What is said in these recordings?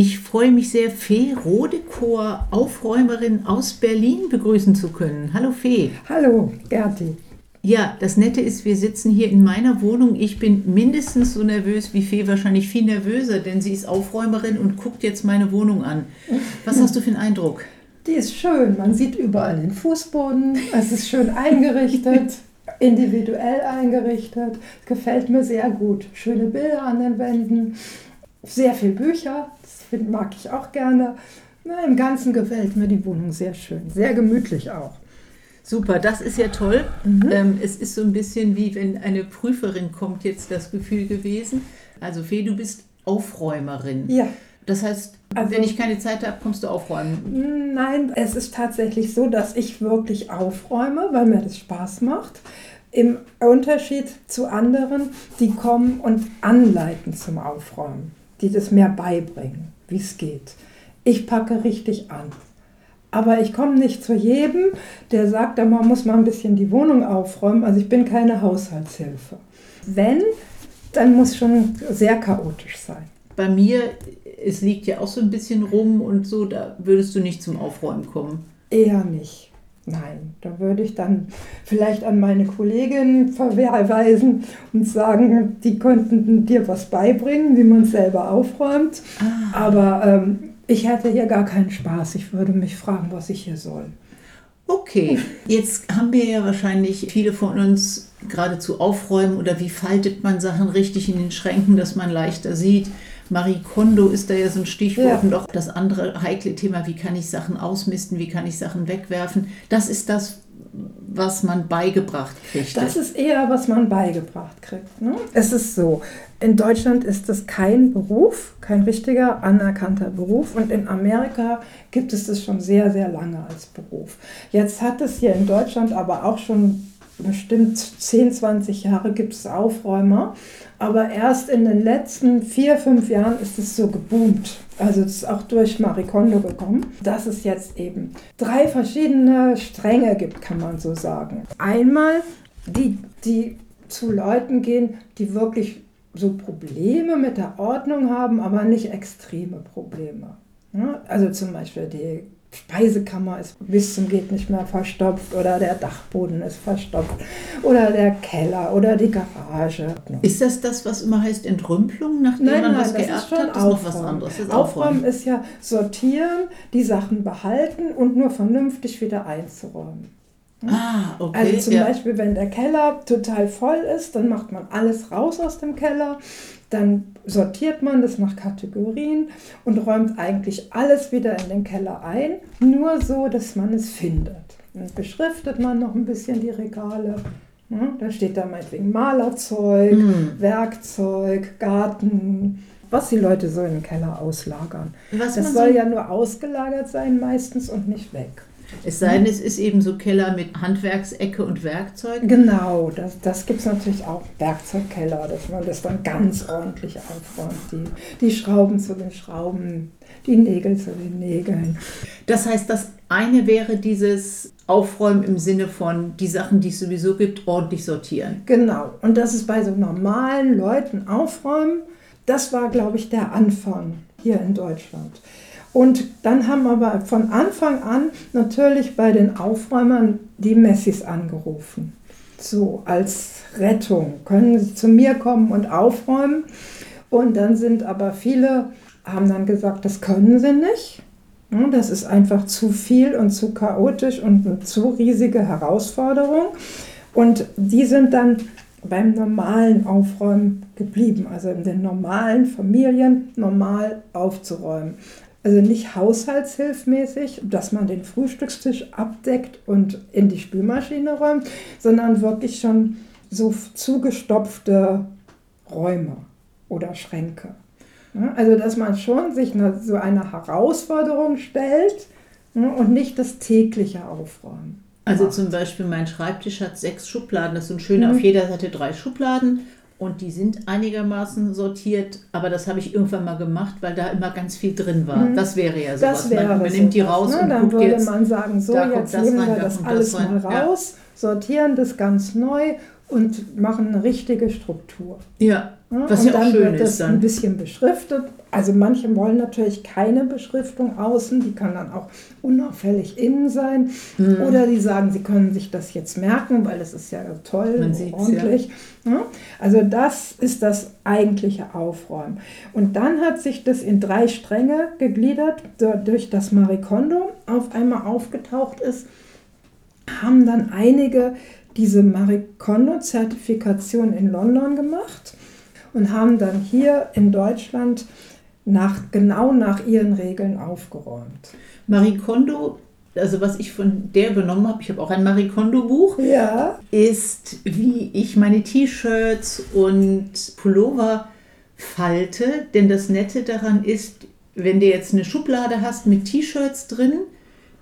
Ich freue mich sehr, Fee Rodekor, Aufräumerin aus Berlin, begrüßen zu können. Hallo Fee. Hallo, Gerti. Ja, das Nette ist, wir sitzen hier in meiner Wohnung. Ich bin mindestens so nervös wie Fee, wahrscheinlich viel nervöser, denn sie ist Aufräumerin und guckt jetzt meine Wohnung an. Was hast du für einen Eindruck? Die ist schön. Man sieht überall den Fußboden. Es ist schön eingerichtet, individuell eingerichtet. Gefällt mir sehr gut. Schöne Bilder an den Wänden, sehr viele Bücher. Das mag ich auch gerne. Na, Im Ganzen gefällt mir die Wohnung sehr schön. Sehr gemütlich auch. Super, das ist ja toll. Mhm. Ähm, es ist so ein bisschen wie wenn eine Prüferin kommt, jetzt das Gefühl gewesen. Also Fee, du bist Aufräumerin. Ja. Das heißt, also, wenn ich keine Zeit habe, kommst du aufräumen? Nein, es ist tatsächlich so, dass ich wirklich aufräume, weil mir das Spaß macht. Im Unterschied zu anderen, die kommen und anleiten zum Aufräumen, die das mehr beibringen, wie es geht. Ich packe richtig an. Aber ich komme nicht zu jedem, der sagt, man muss mal ein bisschen die Wohnung aufräumen. Also ich bin keine Haushaltshilfe. Wenn, dann muss schon sehr chaotisch sein. Bei mir, es liegt ja auch so ein bisschen rum und so, da würdest du nicht zum Aufräumen kommen. Eher nicht. Nein, da würde ich dann vielleicht an meine Kollegin verweisen und sagen, die könnten dir was beibringen, wie man es selber aufräumt. Ah. Aber ähm, ich hätte hier gar keinen Spaß. Ich würde mich fragen, was ich hier soll. Okay, jetzt haben wir ja wahrscheinlich viele von uns geradezu aufräumen oder wie faltet man Sachen richtig in den Schränken, dass man leichter sieht. Marie Kondo ist da ja so ein Stichwort ja. und auch das andere heikle Thema, wie kann ich Sachen ausmisten, wie kann ich Sachen wegwerfen. Das ist das, was man beigebracht kriegt. Das ist eher, was man beigebracht kriegt. Ne? Es ist so, in Deutschland ist das kein Beruf, kein richtiger anerkannter Beruf und in Amerika gibt es das schon sehr, sehr lange als Beruf. Jetzt hat es hier in Deutschland aber auch schon bestimmt 10, 20 Jahre gibt es Aufräumer aber erst in den letzten vier, fünf Jahren ist es so geboomt. Also es ist auch durch Marie Kondo gekommen, dass es jetzt eben drei verschiedene Stränge gibt, kann man so sagen. Einmal die, die zu Leuten gehen, die wirklich so Probleme mit der Ordnung haben, aber nicht extreme Probleme. Also zum Beispiel die Speisekammer ist bis zum geht nicht mehr verstopft oder der Dachboden ist verstopft oder der Keller oder die Garage. Ist das das, was immer heißt Entrümpelung, nachdem nein, man nein, was geerbt hat? Das ist noch was anderes. Das ist aufräumen. aufräumen ist ja sortieren, die Sachen behalten und nur vernünftig wieder einzuräumen. Ah, okay. Also zum ja. Beispiel, wenn der Keller total voll ist, dann macht man alles raus aus dem Keller dann sortiert man das nach Kategorien und räumt eigentlich alles wieder in den Keller ein, nur so, dass man es findet. Dann beschriftet man noch ein bisschen die Regale. Ja, da steht da meinetwegen Malerzeug, mhm. Werkzeug, Garten, was die Leute so in den Keller auslagern. Was das soll so ja nur ausgelagert sein meistens und nicht weg. Es sei denn, es ist eben so Keller mit Handwerksecke und Werkzeug. Genau, das, das gibt es natürlich auch. Werkzeugkeller, dass man das dann ganz ordentlich aufräumt. Die, die Schrauben zu den Schrauben, die Nägel zu den Nägeln. Das heißt, das eine wäre dieses Aufräumen im Sinne von die Sachen, die es sowieso gibt, ordentlich sortieren. Genau. Und das ist bei so normalen Leuten aufräumen. Das war, glaube ich, der Anfang hier in Deutschland. Und dann haben aber von Anfang an natürlich bei den Aufräumern die Messis angerufen. So als Rettung können sie zu mir kommen und aufräumen. Und dann sind aber viele, haben dann gesagt, das können sie nicht. Das ist einfach zu viel und zu chaotisch und eine zu riesige Herausforderung. Und die sind dann beim normalen Aufräumen geblieben, also in den normalen Familien normal aufzuräumen. Also nicht haushaltshilfmäßig, dass man den Frühstückstisch abdeckt und in die Spülmaschine räumt, sondern wirklich schon so zugestopfte Räume oder Schränke. Also dass man schon sich so eine Herausforderung stellt und nicht das tägliche Aufräumen. Also zum Beispiel mein Schreibtisch hat sechs Schubladen, das sind schöne, mhm. auf jeder Seite drei Schubladen und die sind einigermaßen sortiert, aber das habe ich irgendwann mal gemacht, weil da immer ganz viel drin war. Mhm. Das wäre ja sowas. Das wäre man, man nimmt die raus ne? und Dann würde jetzt, man sagen, so jetzt nehmen wir das alles das mal raus, ja. sortieren das ganz neu und machen eine richtige Struktur. Ja, was und ja auch schön ist. Dann wird das ein bisschen beschriftet Also manche wollen natürlich keine Beschriftung außen, die kann dann auch unauffällig innen sein. Mhm. Oder die sagen, sie können sich das jetzt merken, weil es ist ja toll, Man ordentlich. Ja. Also das ist das eigentliche Aufräumen. Und dann hat sich das in drei Stränge gegliedert, durch das Marikondo auf einmal aufgetaucht ist, haben dann einige diese Marikondo-Zertifikation in London gemacht und haben dann hier in Deutschland nach, genau nach ihren Regeln aufgeräumt. Marie Kondo, also was ich von der übernommen habe, ich habe auch ein Marie Kondo Buch, ja. ist, wie ich meine T-Shirts und Pullover falte. Denn das Nette daran ist, wenn du jetzt eine Schublade hast mit T-Shirts drin,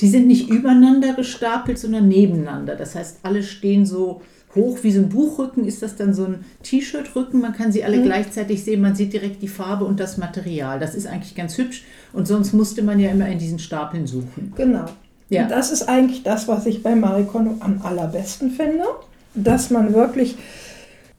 die sind nicht übereinander gestapelt, sondern nebeneinander. Das heißt, alle stehen so hoch wie so ein Buchrücken ist das dann so ein T-Shirt-Rücken. Man kann sie alle mhm. gleichzeitig sehen. Man sieht direkt die Farbe und das Material. Das ist eigentlich ganz hübsch. Und sonst musste man ja immer in diesen Stapeln suchen. Genau. Ja. Und das ist eigentlich das, was ich bei Marikono am allerbesten finde. Dass man wirklich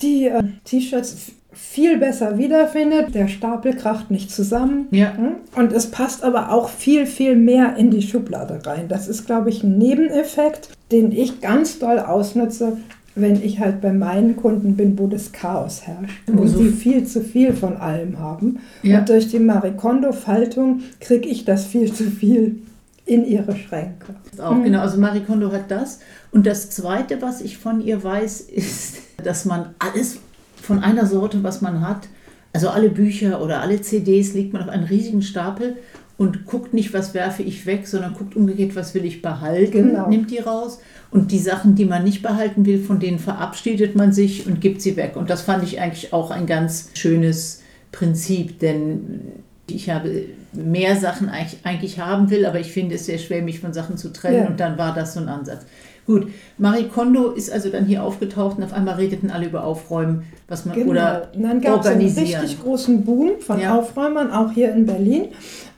die äh, T-Shirts viel besser wiederfindet. Der Stapel kracht nicht zusammen. Ja. Hm? Und es passt aber auch viel, viel mehr in die Schublade rein. Das ist, glaube ich, ein Nebeneffekt, den ich ganz doll ausnutze, wenn ich halt bei meinen Kunden bin, wo das Chaos herrscht, wo also. sie viel zu viel von allem haben. Ja. Und durch die Marikondo-Faltung kriege ich das viel zu viel in ihre Schränke. Auch, mhm. genau, also Marikondo hat das. Und das Zweite, was ich von ihr weiß, ist, dass man alles von einer Sorte, was man hat, also alle Bücher oder alle CDs, legt man auf einen riesigen Stapel und guckt nicht, was werfe ich weg, sondern guckt umgekehrt, was will ich behalten, genau. nimmt die raus. Und die Sachen, die man nicht behalten will, von denen verabschiedet man sich und gibt sie weg. Und das fand ich eigentlich auch ein ganz schönes Prinzip, denn ich habe mehr Sachen eigentlich, eigentlich haben will, aber ich finde es sehr schwer, mich von Sachen zu trennen. Ja. Und dann war das so ein Ansatz. Gut, Marie Kondo ist also dann hier aufgetaucht und auf einmal redeten alle über Aufräumen, was man genau. oder und dann gab es einen richtig großen Boom von ja. Aufräumern, auch hier in Berlin.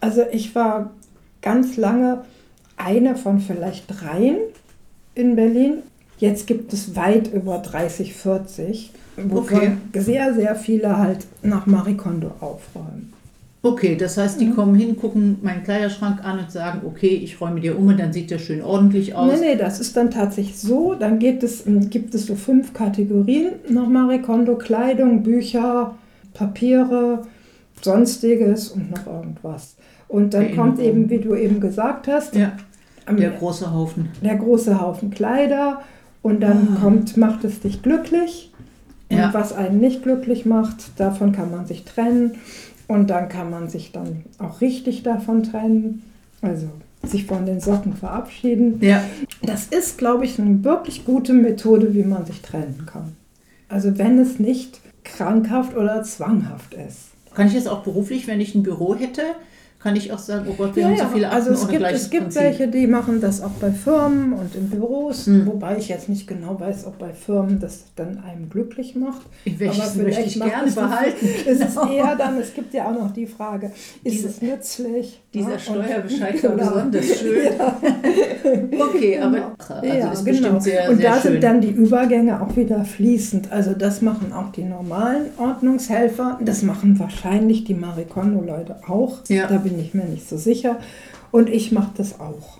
Also ich war ganz lange eine von vielleicht dreien in Berlin. Jetzt gibt es weit über 30, 40, wo okay. sehr, sehr viele halt nach Marie Kondo aufräumen. Okay, das heißt, die mhm. kommen hin, gucken meinen Kleiderschrank an und sagen, okay, ich räume dir um und dann sieht der schön ordentlich aus. Nee, nee, das ist dann tatsächlich so. Dann gibt es, ähm, gibt es so fünf Kategorien nach Marie Kondo. Kleidung, Bücher, Papiere, Sonstiges und noch irgendwas. Und dann kommt eben, wie du eben gesagt hast, ja, der große Haufen. Der große Haufen Kleider. Und dann ah. kommt, macht es dich glücklich. Ja. Und was einen nicht glücklich macht, davon kann man sich trennen. Und dann kann man sich dann auch richtig davon trennen, also sich von den Socken verabschieden. Ja. Das ist, glaube ich, eine wirklich gute Methode, wie man sich trennen kann. Also wenn es nicht krankhaft oder zwanghaft ist. Kann ich jetzt auch beruflich, wenn ich ein Büro hätte, kann ich auch sagen, oh Gott, wir ja, haben so viele also Akten. Also es gibt, es gibt welche, die machen das auch bei Firmen und in Büros, hm. wobei ich jetzt nicht genau weiß, ob bei Firmen das dann einem glücklich macht. Welches Aber vielleicht möchte ich gerne behalten. Es ist eher dann, es gibt ja auch noch die Frage, ist Diese, es nützlich? Dieser ja, Steuerbescheid war genau. besonders schön. Ja. okay, aber genau. also genau. sehr, Und sehr da schön. sind dann die Übergänge auch wieder fließend. Also das machen auch die normalen Ordnungshelfer. Das machen wahrscheinlich die Marikondo-Leute auch. Ja. Da bin ich mir nicht so sicher. Und ich mache das auch.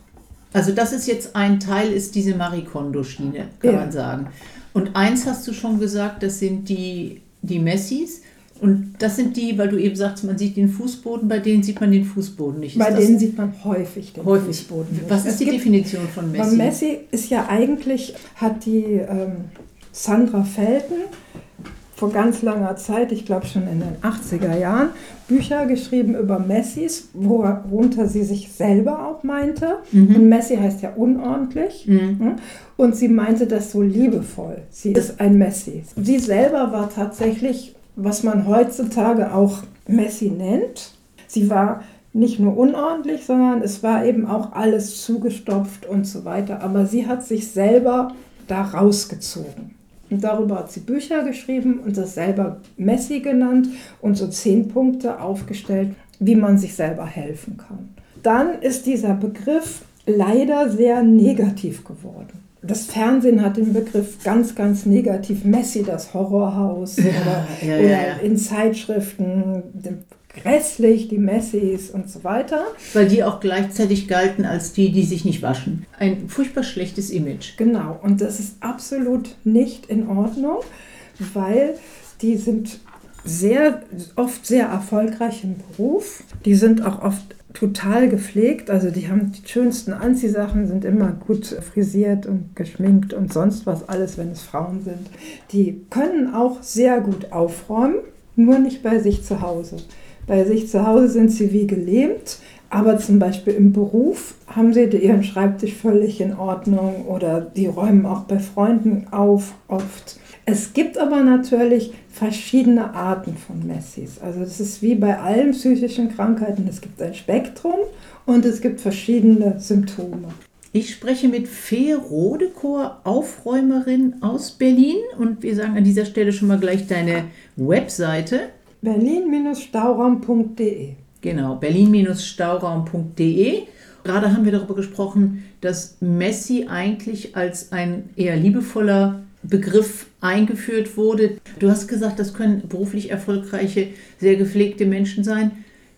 Also das ist jetzt ein Teil, ist diese Marikondo-Schiene, kann man sagen. Und eins hast du schon gesagt, das sind die, die Messis. Und das sind die, weil du eben sagst, man sieht den Fußboden, bei denen sieht man den Fußboden nicht. Ist bei denen sieht man häufig den häufig. Fußboden nicht. Was ist es die Definition von Messi? Messi ist ja eigentlich, hat die ähm, Sandra Felten vor ganz langer Zeit, ich glaube schon in den 80er Jahren, Bücher geschrieben über Messis, worunter sie sich selber auch meinte. Mhm. Und Messi heißt ja unordentlich. Mhm. Und sie meinte das so liebevoll. Sie ist ein Messi. Sie selber war tatsächlich was man heutzutage auch Messi nennt. Sie war nicht nur unordentlich, sondern es war eben auch alles zugestopft und so weiter. Aber sie hat sich selber da rausgezogen. Und darüber hat sie Bücher geschrieben und das selber Messi genannt und so zehn Punkte aufgestellt, wie man sich selber helfen kann. Dann ist dieser Begriff leider sehr negativ geworden das Fernsehen hat den Begriff ganz, ganz negativ. Messi, das Horrorhaus. Ja, oder, ja, oder ja, in Zeitschriften grässlich, die Messis und so weiter. Weil die auch gleichzeitig galten als die, die sich nicht waschen. Ein furchtbar schlechtes Image. Genau, und das ist absolut nicht in Ordnung, weil die sind sehr oft sehr erfolgreich im Beruf. Die sind auch oft total gepflegt. Also die haben die schönsten Anziehsachen, sind immer gut frisiert und geschminkt und sonst was alles, wenn es Frauen sind. Die können auch sehr gut aufräumen, nur nicht bei sich zu Hause. Bei sich zu Hause sind sie wie gelähmt, aber zum Beispiel im Beruf haben sie ihren Schreibtisch völlig in Ordnung oder die räumen auch bei Freunden auf oft. Es gibt aber natürlich verschiedene Arten von Messis. Also das ist wie bei allen psychischen Krankheiten. Es gibt ein Spektrum und es gibt verschiedene Symptome. Ich spreche mit Fee Rodekor, Aufräumerin aus Berlin. Und wir sagen an dieser Stelle schon mal gleich deine Webseite. Berlin-stauraum.de Genau, berlin-stauraum.de. Gerade haben wir darüber gesprochen, dass Messi eigentlich als ein eher liebevoller Begriff eingeführt wurde. Du hast gesagt, das können beruflich erfolgreiche, sehr gepflegte Menschen sein,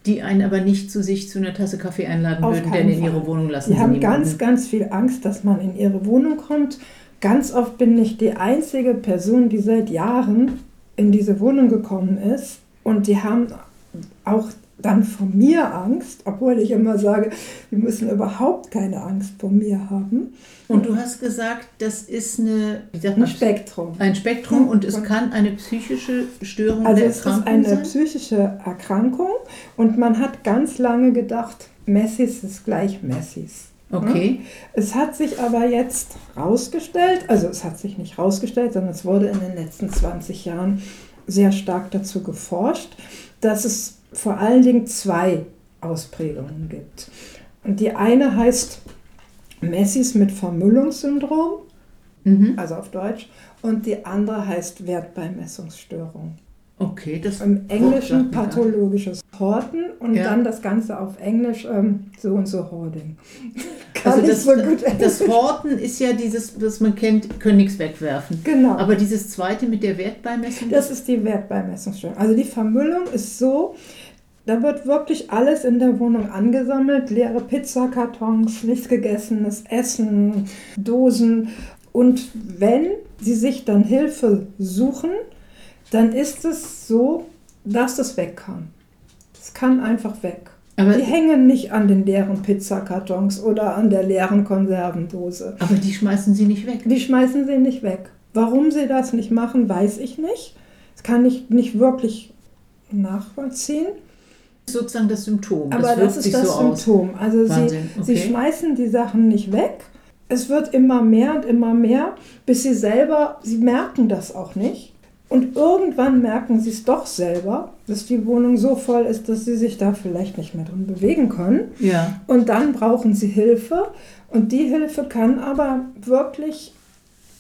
die einen aber nicht zu sich zu einer Tasse Kaffee einladen Auf würden, denn in Fall. ihre Wohnung lassen Die sie haben niemanden. ganz, ganz viel Angst, dass man in ihre Wohnung kommt. Ganz oft bin ich die einzige Person, die seit Jahren in diese Wohnung gekommen ist. Und die haben auch dann vor mir Angst, obwohl ich immer sage, die müssen überhaupt keine Angst vor mir haben. Und du hast gesagt, das ist eine, Ein Spektrum. ein Spektrum und es kann eine psychische Störung Also der es ist Erkrankung eine psychische Erkrankung und man hat ganz lange gedacht, Messis ist gleich Messis. Okay. Es hat sich aber jetzt rausgestellt, also es hat sich nicht rausgestellt, sondern es wurde in den letzten 20 Jahren sehr stark dazu geforscht, dass es vor allen Dingen zwei Ausprägungen gibt. Und die eine heißt Messis mit Vermüllungssyndrom, Mhm. also auf Deutsch, und die andere heißt Wertbeimessungsstörung. Okay, das Im Englischen pathologisches Horten und Ja. dann das Ganze auf Englisch ähm, so und so Hoarding. Kann Also das, so gut das. Horten ist ja dieses, was man kennt, können nichts wegwerfen. Genau. Aber dieses zweite mit der Wertbeimessung, Das ist die Wertbeimessungsstörung. Also die Vermüllung ist so, da wird wirklich alles in der Wohnung angesammelt, leere Pizzakartons, nicht gegessenes Essen, Dosen. Und wenn sie sich dann Hilfe suchen, dann ist es so, dass es weg kann. Es kann einfach weg. Aber, Die hängen nicht an den leeren Pizzakartons oder an der leeren Konservendose. aber die schmeißen sie nicht weg. Die schmeißen sie nicht weg. Warum sie das nicht machen, weiß ich nicht. Das kann ich nicht wirklich nachvollziehen. Das ist sozusagen das Symptom. Aber das das, ist das so aus. Symptom. Also sie, Wahnsinn, sie okay. schmeißen die Sachen nicht weg. Es wird immer mehr und immer mehr, bis sie selber, sie merken das auch nicht. Und irgendwann merken sie es doch selber, dass die Wohnung so voll ist, dass sie sich da vielleicht nicht mehr drin bewegen können. Ja, Und dann brauchen sie Hilfe. Und die Hilfe kann aber wirklich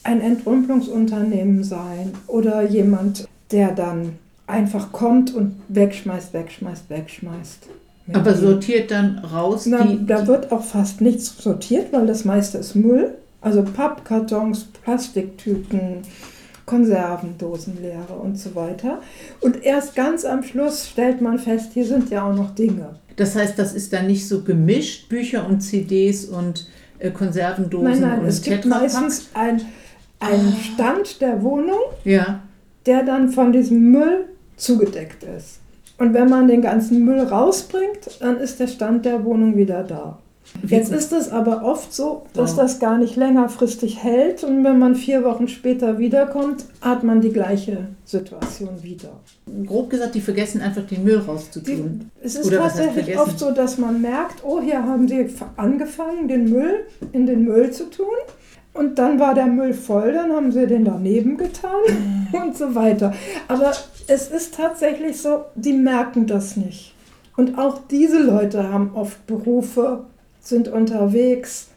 ein Entrümpelungsunternehmen sein oder jemand, der dann einfach kommt und wegschmeißt, wegschmeißt, wegschmeißt. aber sortiert dann raus Na, die, da wird auch fast nichts sortiert, weil das meiste ist Müll. Also Pappkartons, Plastiktüten, Konservendosen leere und so weiter. Und erst ganz am Schluss stellt man fest, hier sind ja auch noch Dinge. Das heißt, das ist dann nicht so gemischt, Bücher und CDs und äh, Konservendosen Nein, nein, und es gibt meistens ein, einen Ah. Stand der Wohnung, Ja, der dann von diesem Müll zugedeckt ist. Und wenn man den ganzen Müll rausbringt, dann ist der Stand der Wohnung wieder da. Jetzt ist es aber oft so, dass das gar nicht längerfristig hält und wenn man vier Wochen später wiederkommt, hat man die gleiche Situation wieder. grob gesagt, die vergessen einfach den Müll Die, rauszutun. es ist Oder tatsächlich oft so, dass man merkt, oh, hier haben sie angefangen, den Müll in den Müll zu tun. Und dann war der Müll voll, dann haben sie den daneben getan und so weiter. Aber es ist tatsächlich so, die merken das nicht. Und auch diese Leute haben oft Berufe, sind unterwegs,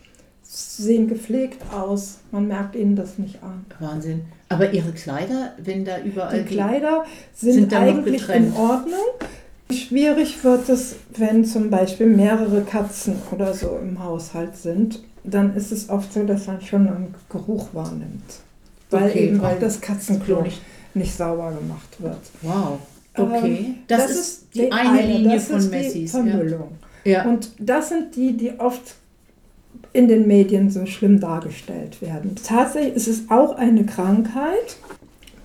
sehen gepflegt aus. Man merkt ihnen das nicht an. Wahnsinn. Aber ihre Kleider, wenn da überall Die Kleider sind, sind eigentlich in Ordnung. Schwierig wird es, wenn zum Beispiel mehrere Katzen oder so im Haushalt sind. Dann ist es oft so, dass man schon einen Geruch wahrnimmt. Weil Okay, eben weil auch das Katzenklo Klo nicht, nicht sauber gemacht wird. Wow. Okay, Ähm, das, ist die eine, Linie das von Messis. Vermüllung. Ja. Ja. Und das sind die, die oft in den Medien so schlimm dargestellt werden. Tatsächlich ist es auch eine Krankheit.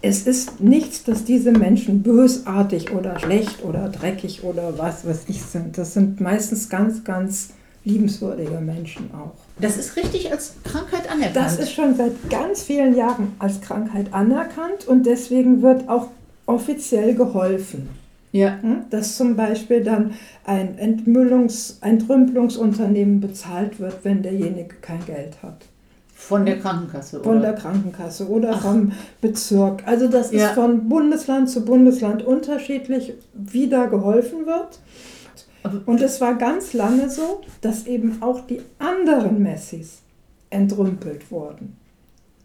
Es ist nichts, dass diese Menschen bösartig oder schlecht oder dreckig oder was weiß ich sind. Das sind meistens ganz, ganz liebenswürdige Menschen auch. Das ist richtig als Krankheit anerkannt. Das ist schon seit ganz vielen Jahren als Krankheit anerkannt und deswegen wird auch offiziell geholfen. Ja. Hm? Dass zum Beispiel dann ein Entmüllungs-, ein Trümpelungsunternehmen bezahlt wird, wenn derjenige kein Geld hat. Von der Krankenkasse, Von oder? der Krankenkasse oder Ach. vom Bezirk. Also das Ja. ist von Bundesland zu Bundesland unterschiedlich, wie da geholfen wird. Aber- Und es war ganz lange so, dass eben auch die anderen Messis entrümpelt wurden.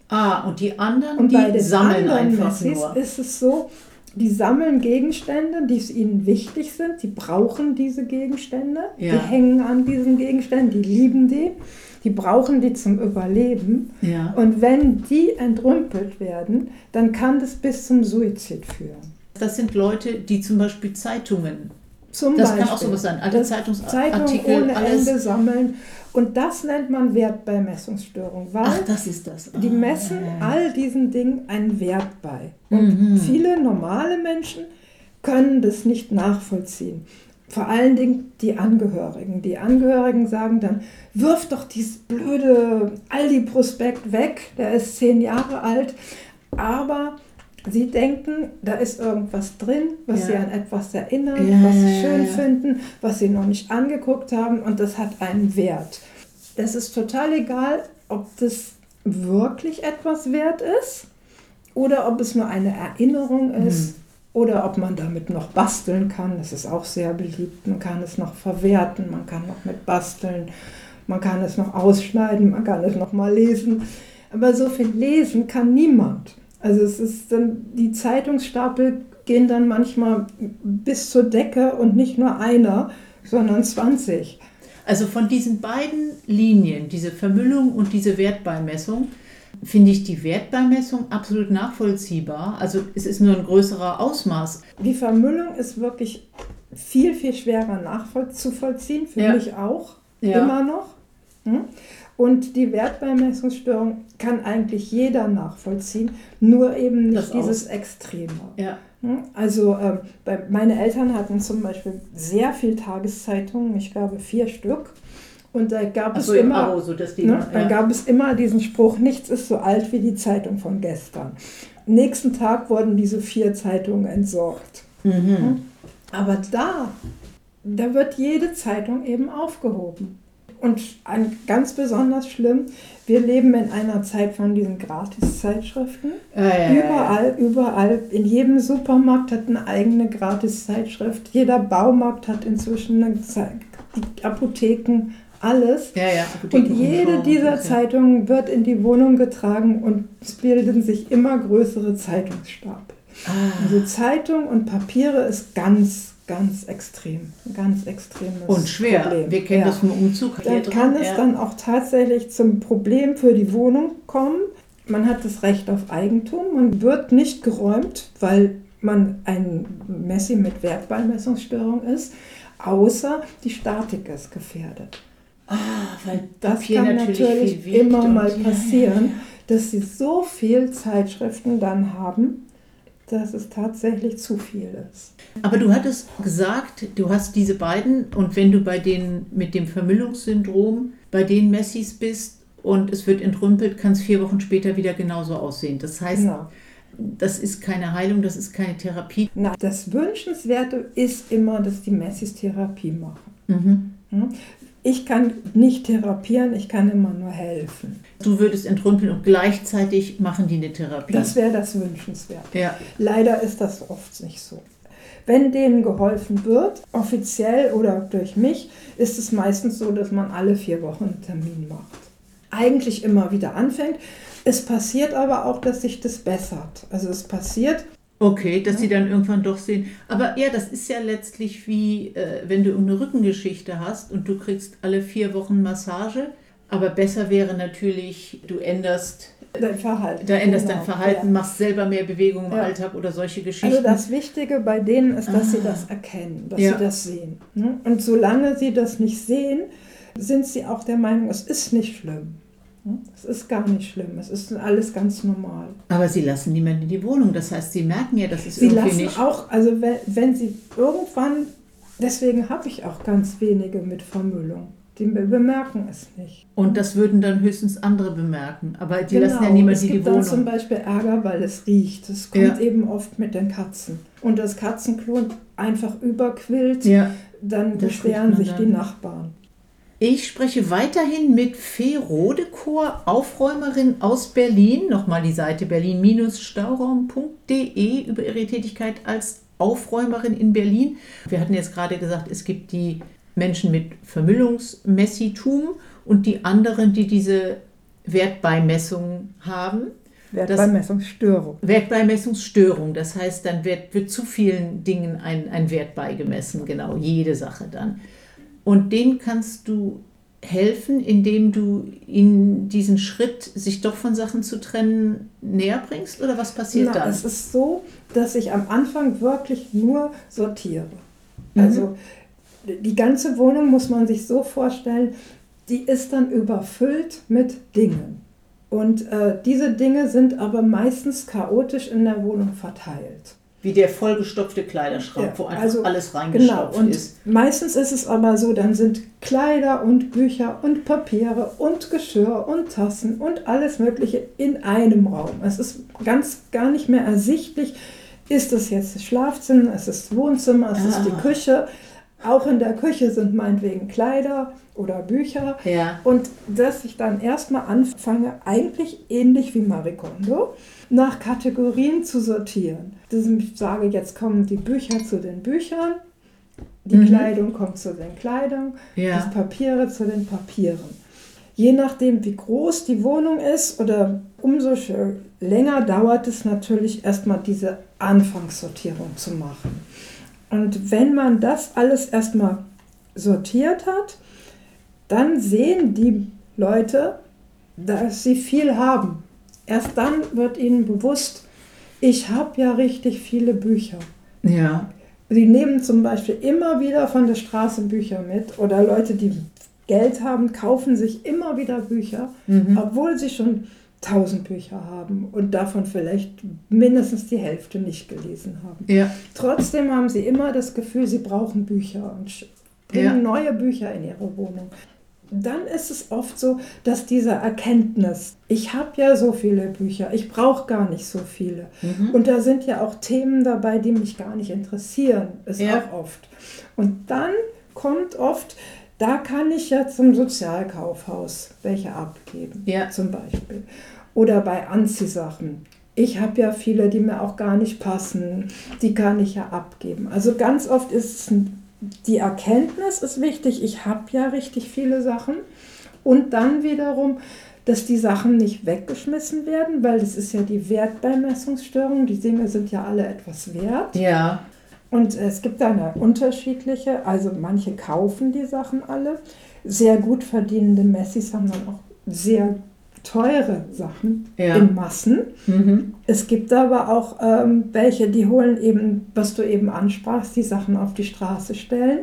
Ah, und die anderen, Und die bei den sammeln anderen einfach Messis nur. ist es so, die sammeln Gegenstände, die ihnen wichtig sind. Die brauchen diese Gegenstände. Ja. Die hängen an diesen Gegenständen, die lieben die. Die brauchen die zum Überleben. Ja. Und wenn die entrümpelt werden, dann kann das bis zum Suizid führen. Das sind Leute, die zum Beispiel Zeitungen, Zum das Beispiel. kann auch sowas sein, alte Zeitungsartikel, Zeitungen ohne alles. Ende sammeln. Und das nennt man Wertbeimessungsstörung, weil Ach, das ist das. Die Ah, messen ja. all diesen Dingen einen Wert bei. Und Mhm. viele normale Menschen können das nicht nachvollziehen. Vor allen Dingen die Angehörigen. Die Angehörigen sagen dann, wirf doch dieses blöde Aldi-Prospekt weg, der ist zehn Jahre alt. Aber sie denken, da ist irgendwas drin, was Ja. sie an etwas erinnert, Ja, was sie schön ja. finden, was sie noch nicht angeguckt haben und das hat einen Wert. Es ist total egal, ob das wirklich etwas wert ist oder ob es nur eine Erinnerung ist oder ob man damit noch basteln kann. Das ist auch sehr beliebt. Man kann es noch verwerten, man kann noch mit basteln, man kann es noch ausschneiden, man kann es noch mal lesen. Aber so viel lesen kann niemand. Also es ist dann, die Zeitungsstapel gehen dann manchmal bis zur Decke und nicht nur einer, sondern 20. Also von diesen beiden Linien, diese Vermüllung und diese Wertbeimessung, finde ich die Wertbeimessung absolut nachvollziehbar. Also es ist nur ein größerer Ausmaß. Die Vermüllung ist wirklich viel, viel schwerer nachzuvollziehen, für Ja. mich auch, Ja. immer noch. Hm? Und die Wertbeimessungsstörung kann eigentlich jeder nachvollziehen, nur eben nicht Das dieses Extreme. Ja. Hm? Also bei, meine Eltern hatten zum Beispiel sehr viel Tageszeitungen, ich glaube vier Stück. Und da gab Also es im immer, Abo, so dass die Ne? immer, Da ja. gab es immer diesen Spruch, nichts ist so alt wie die Zeitung von gestern. Nächsten Tag wurden diese vier Zeitungen entsorgt. Mhm. Aber da, da wird jede Zeitung eben aufgehoben. Und ein, ganz besonders schlimm, wir leben in einer Zeit von diesen Gratiszeitschriften. Ja, ja, ja, ja. Überall, überall, in jedem Supermarkt hat eine eigene Gratiszeitschrift. Jeder Baumarkt hat inzwischen eine Ze die Apotheken, alles. Und jede dieser. Zeitungen wird in die Wohnung getragen und es bilden sich immer größere Zeitungsstapel. Ah, Also Zeitung und Papiere ist ganz, ganz extrem. Ganz extremes und schwer. Problem. Wir kennen Ja. das vom Umzug. Dann kann es ja. dann auch tatsächlich zum Problem für die Wohnung kommen. Man hat das Recht auf Eigentum, man wird nicht geräumt, weil man ein Messi mit Wertbeimessungsstörung ist, außer die Statik ist gefährdet. Ah, weil Das Papier kann natürlich, natürlich immer mal passieren, ja, dass sie so viel Zeitschriften dann haben, dass es tatsächlich zu viel ist. Aber du hattest gesagt, du hast diese beiden und wenn du bei denen mit dem Vermüllungssyndrom bei den Messis bist und es wird entrümpelt, kann es vier Wochen später wieder genauso aussehen. Das heißt, Genau. das ist keine Heilung, das ist keine Therapie. Na, das Wünschenswerte ist immer, dass die Messis Therapie machen. Mhm. Ich kann nicht therapieren, ich kann immer nur helfen. Du würdest entrümpeln und gleichzeitig machen die eine Therapie. Das wäre das Wünschenswerte. ja. Leider ist das oft nicht so. Wenn denen geholfen wird, offiziell oder durch mich, ist es meistens so, dass man alle vier Wochen einen Termin macht. Eigentlich immer wieder anfängt. Es passiert aber auch, dass sich das bessert. Also es passiert, Okay, dass sie dann irgendwann doch sehen. Aber ja, das ist ja letztlich wie, äh, wenn du irgendeine Rückengeschichte hast und du kriegst alle vier Wochen Massage. Aber besser wäre natürlich, du änderst dein Verhalten. Da änderst genau. dein Verhalten, Ja. machst selber mehr Bewegung im Ja. Alltag oder solche Geschichten. Also das Wichtige bei denen ist, dass sie Ah. das erkennen, dass Ja. sie das sehen. ne? Und solange sie das nicht sehen, sind sie auch der Meinung, es ist nicht schlimm. Ne? Es ist gar nicht schlimm, es ist alles ganz normal. Aber sie lassen niemanden in die Wohnung. Das heißt, sie merken ja, dass es Sie irgendwie lassen nicht. auch, also wenn, wenn sie irgendwann, deswegen habe ich auch ganz wenige mit Vermüllung. Die be- bemerken es nicht. Und das würden dann höchstens andere bemerken. Aber die lassen ja Genau. niemand es in die gibt dann zum Wohnung. Beispiel Ärger, weil es riecht. Das kommt Ja. eben oft mit den Katzen. Und das Katzenklo einfach überquillt, Ja. dann Das beschweren sich dann. die Nachbarn. Ich spreche weiterhin mit Fee Rodekor, Aufräumerin aus Berlin. Nochmal die Seite berlin-stauraum.de über ihre Tätigkeit als Aufräumerin in Berlin. Wir hatten jetzt gerade gesagt, es gibt die Menschen mit Vermüllungsmessitum und die anderen, die diese Wertbeimessung haben. Wertbeimessungsstörung. Wertbeimessungsstörung, das heißt, dann wird, wird zu vielen Dingen ein, ein Wert beigemessen, genau, jede Sache dann. Und denen kannst du helfen, indem du ihnen diesen Schritt, sich doch von Sachen zu trennen, näher bringst? Oder was passiert Na, dann? es ist so, dass ich am Anfang wirklich nur sortiere. Mhm. Also die ganze Wohnung muss man sich so vorstellen, die ist dann überfüllt mit Dingen. Und äh, diese Dinge sind aber meistens chaotisch in der Wohnung verteilt. Wie der vollgestopfte Kleiderschrank, Ja, wo einfach also, alles Genau, reingestopft und ist. meistens ist es aber so, dann sind Kleider und Bücher und Papiere und Geschirr und Tassen und alles Mögliche in einem Raum. Es ist ganz gar nicht mehr ersichtlich, ist es jetzt das Schlafzimmer, ist es das Wohnzimmer, ist es Ah. die Küche. Auch in der Küche sind meinetwegen Kleider oder Bücher. Ja, Und dass ich dann erstmal anfange, eigentlich ähnlich wie Marie Kondo, nach Kategorien zu sortieren. Dass ich sage, jetzt kommen die Bücher zu den Büchern, die Mhm. Kleidung kommt zu den Kleidung, Ja. die Papiere zu den Papieren. Je nachdem, wie groß die Wohnung ist oder umso länger dauert es natürlich erstmal diese Anfangssortierung zu machen. Und wenn man das alles erstmal sortiert hat, dann sehen die Leute, dass sie viel haben. Erst dann wird ihnen bewusst, ich habe ja richtig viele Bücher. ja, Sie nehmen zum Beispiel immer wieder von der Straße Bücher mit oder Leute, die Geld haben, kaufen sich immer wieder Bücher, Mhm. obwohl sie schon tausend Bücher haben und davon vielleicht mindestens die Hälfte nicht gelesen haben. ja, Trotzdem haben sie immer das Gefühl, sie brauchen Bücher und bringen Ja. neue Bücher in ihre Wohnung. Dann ist es oft so, dass diese Erkenntnis, ich habe ja so viele Bücher, ich brauche gar nicht so viele. Mhm. Und da sind ja auch Themen dabei, die mich gar nicht interessieren, ist Ja. auch oft. Und dann kommt oft, da kann ich ja zum Sozialkaufhaus welche abgeben, Ja. zum Beispiel. Oder bei Anziehsachen. Ich habe ja viele, die mir auch gar nicht passen, die kann ich ja abgeben. Also ganz oft ist es ein, die Erkenntnis ist wichtig, ich habe ja richtig viele Sachen. Und dann wiederum, dass die Sachen nicht weggeschmissen werden, weil das ist ja die Wertbeimessungsstörung. Die Dinge sind ja alle etwas wert. ja, Und es gibt da eine unterschiedliche, also manche kaufen die Sachen alle. Sehr gut verdienende Messis haben dann auch sehr teure Sachen Ja. in Massen. mhm. Es gibt aber auch ähm, welche, die holen eben, was du eben ansprachst, die Sachen auf die Straße stellen.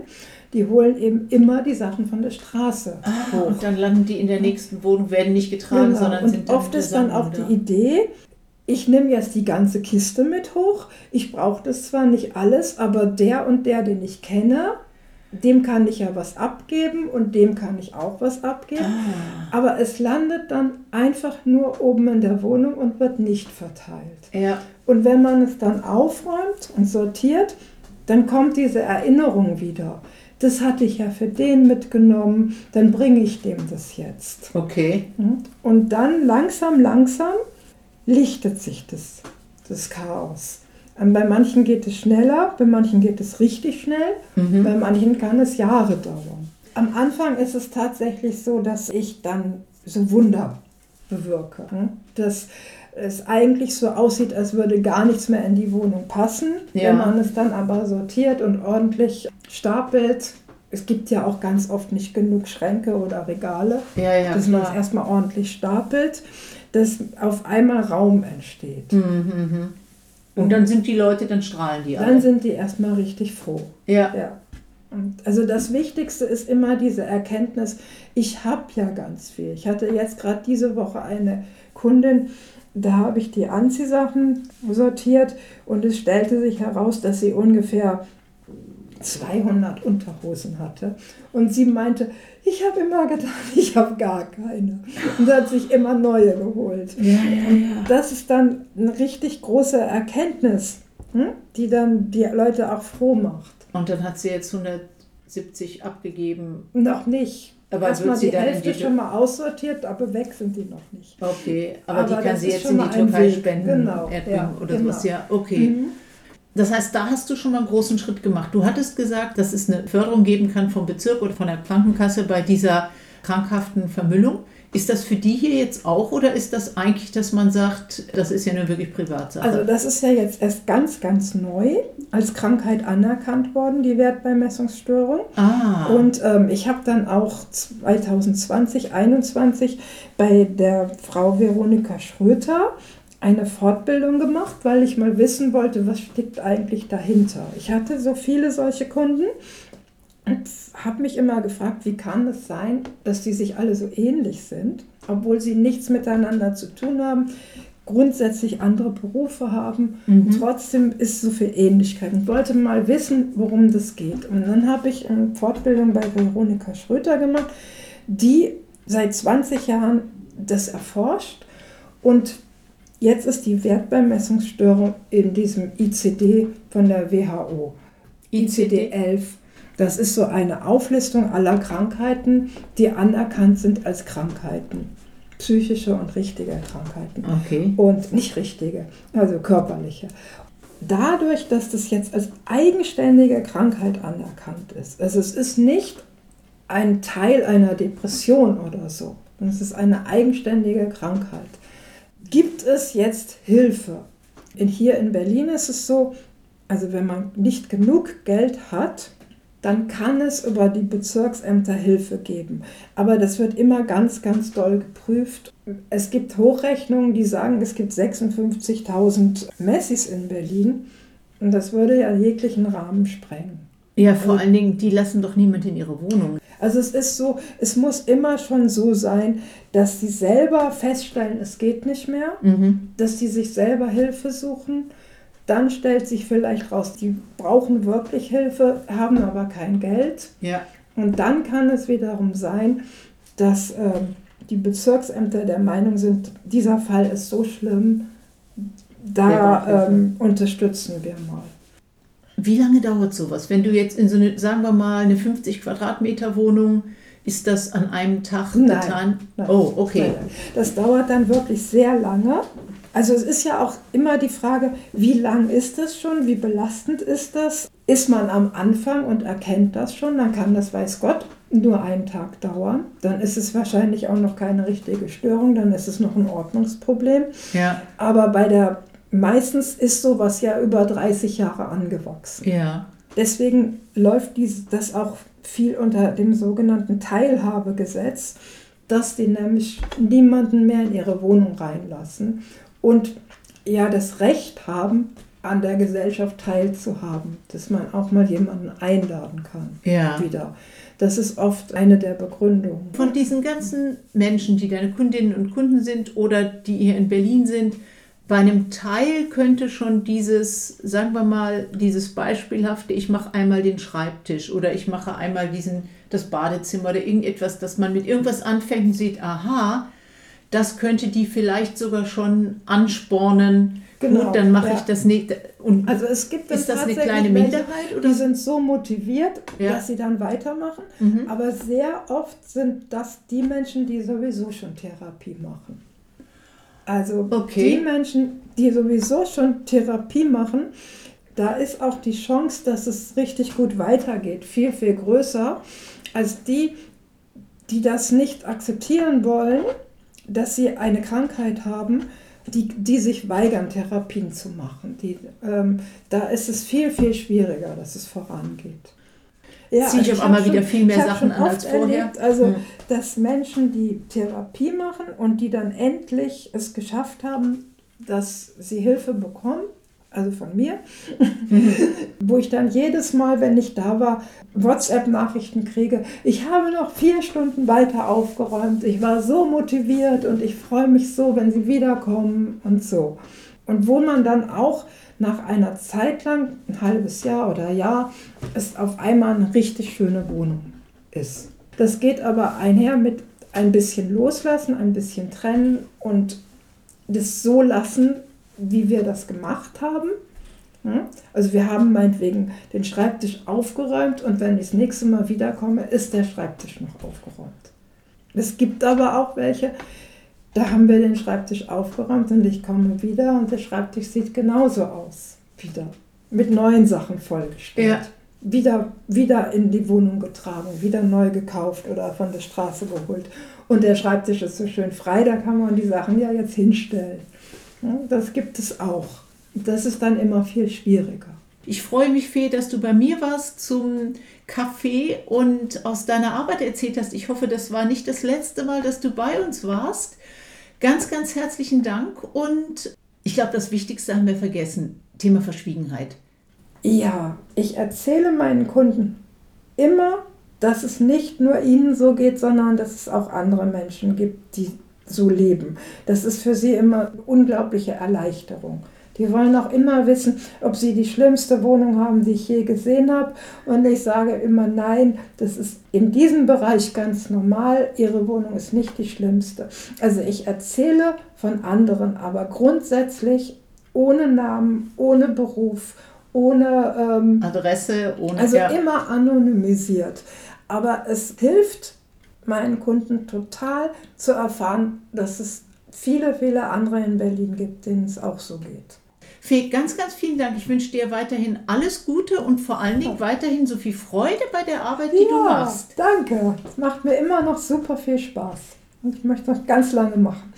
Die holen eben immer die Sachen von der Straße Ah, hoch. und dann landen die in der nächsten Wohnung, werden nicht getragen, Genau. sondern Und sind dann oft ist dann auch oder? die Idee, ich nehme jetzt die ganze Kiste mit hoch. Ich brauche das zwar nicht alles, aber der und der, den ich kenne, dem kann ich ja was abgeben und dem kann ich auch was abgeben. Ah, Aber es landet dann einfach nur oben in der Wohnung und wird nicht verteilt. ja, Und wenn man es dann aufräumt und sortiert, dann kommt diese Erinnerung wieder. Das hatte ich ja für den mitgenommen, dann bringe ich dem das jetzt. okay. Und dann langsam, langsam lichtet sich das, das Chaos. Und bei manchen geht es schneller, bei manchen geht es richtig schnell, Mhm. bei manchen kann es Jahre dauern. Am Anfang ist es tatsächlich so, dass ich dann so Wunder bewirke. ne? Dass es eigentlich so aussieht, als würde gar nichts mehr in die Wohnung passen. Ja. Wenn man es dann aber sortiert und ordentlich stapelt. Es gibt ja auch ganz oft nicht genug Schränke oder Regale Ja, ja, dass man es erstmal ordentlich stapelt, dass auf einmal Raum entsteht. Mhm. Und dann sind die Leute, dann strahlen die alle. Dann sind die erstmal richtig froh. ja. Ja. Also das Wichtigste ist immer diese Erkenntnis, ich habe ja ganz viel. Ich hatte jetzt gerade diese Woche eine Kundin, da habe ich die Anziehsachen sortiert und es stellte sich heraus, dass sie ungefähr 200 Unterhosen hatte. Und sie meinte, ich habe immer gedacht, ich habe gar keine. Und hat sich immer neue geholt. Ja, ja, ja. Das ist dann eine richtig große Erkenntnis, hm, die dann die Leute auch froh macht. Und dann hat sie jetzt 170 abgegeben. Noch nicht. Aber Erstmal die Hälfte die- schon mal aussortiert, aber weg sind die noch nicht. Okay, aber, Aber die kann sie jetzt in die Türkei spenden. Genau, Erdbeeren ja, oder genau. sowas. Ja, okay. Mhm. Das heißt, da hast du schon mal einen großen Schritt gemacht. Du hattest gesagt, dass es eine Förderung geben kann vom Bezirk oder von der Krankenkasse bei dieser krankhaften Vermüllung. Ist das für die hier jetzt auch oder ist das eigentlich, dass man sagt, das ist ja nur wirklich Privatsache? Also das ist ja jetzt erst ganz, ganz neu als Krankheit anerkannt worden, die Wertbeimessungsstörung. ah, Und ähm, ich habe dann auch 2020, 2021 bei der Frau Veronika Schröter eine Fortbildung gemacht, weil ich mal wissen wollte, was steckt eigentlich dahinter. Ich hatte so viele solche Kunden und habe mich immer gefragt, wie kann es sein, dass die sich alle so ähnlich sind, obwohl sie nichts miteinander zu tun haben, grundsätzlich andere Berufe haben. Trotzdem ist so viel Ähnlichkeit und wollte mal wissen, worum das geht. Und dann habe ich eine Fortbildung bei Veronika Schröter gemacht, die seit 20 Jahren das erforscht und jetzt ist die Wertbeimessungsstörung in diesem ICD von der WHO. ICD-11. Das ist so eine Auflistung aller Krankheiten, die anerkannt sind als Krankheiten. Psychische und richtige Krankheiten. okay. Und nicht richtige, also körperliche. Dadurch, dass das jetzt als eigenständige Krankheit anerkannt ist, also es ist nicht ein Teil einer Depression oder so, es ist eine eigenständige Krankheit, gibt es jetzt Hilfe. In, hier in Berlin ist es so, also wenn man nicht genug Geld hat, dann kann es über die Bezirksämter Hilfe geben. Aber das wird immer ganz, ganz doll geprüft. Es gibt Hochrechnungen, die sagen, es gibt 56.000 Messis in Berlin. Und das würde ja jeglichen Rahmen sprengen. Ja, vor allen Dingen, die lassen doch niemand in ihre Wohnung. Also es ist so, es muss immer schon so sein, dass sie selber feststellen, es geht nicht mehr, Mhm. dass sie sich selber Hilfe suchen. Dann stellt sich vielleicht raus, die brauchen wirklich Hilfe, haben aber kein Geld. Ja. Und dann kann es wiederum sein, dass ähm, die Bezirksämter der Meinung sind, dieser Fall ist so schlimm, da ähm, unterstützen wir mal. Wie lange dauert sowas? Wenn du jetzt in so eine, sagen wir mal, eine 50 Quadratmeter Wohnung, ist das an einem Tag Nein. getan? Nein. Oh, okay. Nein. Das dauert dann wirklich sehr lange. Also es ist ja auch immer die Frage, wie lang ist das schon, wie belastend ist das? Ist man am Anfang und erkennt das schon, dann kann das, weiß Gott, nur einen Tag dauern. Dann ist es wahrscheinlich auch noch keine richtige Störung, dann ist es noch ein Ordnungsproblem. Ja, Aber bei der, meistens ist sowas ja über 30 Jahre angewachsen. ja. Deswegen läuft dies, das auch viel unter dem sogenannten Teilhabegesetz, dass die nämlich niemanden mehr in ihre Wohnung reinlassen und ja das Recht haben, an der Gesellschaft teilzuhaben, dass man auch mal jemanden einladen kann Ja. wieder. Das ist oft eine der Begründungen. Von diesen ganzen Menschen, die deine Kundinnen und Kunden sind oder die hier in Berlin sind, bei einem Teil könnte schon dieses, sagen wir mal, dieses beispielhafte, ich mache einmal den Schreibtisch oder ich mache einmal diesen, das Badezimmer oder irgendetwas, dass man mit irgendwas anfängt und sieht, aha, das könnte die vielleicht sogar schon anspornen. Genau, Gut, dann mache ja. ich das nicht. Und Also es gibt ist das eine kleine Minderheit? Oder? Die sind so motiviert, Ja. dass sie dann weitermachen. Mhm. Aber sehr oft sind das die Menschen, die sowieso schon Therapie machen. Also Okay. die Menschen, die sowieso schon Therapie machen, da ist auch die Chance, dass es richtig gut weitergeht, viel, viel größer als die, die das nicht akzeptieren wollen, dass sie eine Krankheit haben, die, die sich weigern, Therapien zu machen. Die, ähm, da ist es viel, viel schwieriger, dass es vorangeht. Ja, ziehe ich auf einmal wieder viel mehr Sachen an als vorher. Erlebt, also, hm. dass Menschen, die Therapie machen und die dann endlich es geschafft haben, dass sie Hilfe bekommen, also von mir, wo ich dann jedes Mal, wenn ich da war, WhatsApp-Nachrichten kriege. Ich habe noch vier Stunden weiter aufgeräumt. Ich war so motiviert und ich freue mich so, wenn sie wiederkommen und so. Und wo man dann auch nach einer Zeit lang, ein halbes Jahr oder Jahr, es auf einmal eine richtig schöne Wohnung ist. Das geht aber einher mit ein bisschen loslassen, ein bisschen trennen und das so lassen, wie wir das gemacht haben. Also wir haben meinetwegen den Schreibtisch aufgeräumt und wenn ich das nächste Mal wiederkomme, ist der Schreibtisch noch aufgeräumt. Es gibt aber auch welche, da haben wir den Schreibtisch aufgeräumt und ich komme wieder und der Schreibtisch sieht genauso aus. Wieder. Mit neuen Sachen vollgestellt. Ja. Wieder, wieder in die Wohnung getragen, wieder neu gekauft oder von der Straße geholt. Und der Schreibtisch ist so schön frei, da kann man die Sachen ja jetzt hinstellen. Das gibt es auch. Das ist dann immer viel schwieriger. Ich freue mich, Fee, dass du bei mir warst zum Kaffee und aus deiner Arbeit erzählt hast. Ich hoffe, das war nicht das letzte Mal, dass du bei uns warst. Ganz, ganz herzlichen Dank und ich glaube, das Wichtigste haben wir vergessen. Thema Verschwiegenheit. Ja, ich erzähle meinen Kunden immer, dass es nicht nur ihnen so geht, sondern dass es auch andere Menschen gibt, die so leben. Das ist für sie immer eine unglaubliche Erleichterung. Die wollen auch immer wissen, ob sie die schlimmste Wohnung haben, die ich je gesehen habe. Und ich sage immer, nein, das ist in diesem Bereich ganz normal. Ihre Wohnung ist nicht die schlimmste. Also ich erzähle von anderen, aber grundsätzlich ohne Namen, ohne Beruf, ohne ähm, Adresse, ohne. Also ja. immer anonymisiert. Aber es hilft meinen Kunden total zu erfahren, dass es viele, viele andere in Berlin gibt, denen es auch so geht. Fee, ganz, ganz vielen Dank. Ich wünsche dir weiterhin alles Gute und vor allen Dingen weiterhin so viel Freude bei der Arbeit, die ja, du machst. Danke. Es macht mir immer noch super viel Spaß. Und ich möchte noch ganz lange machen.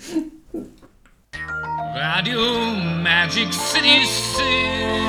Radio Magic City. City.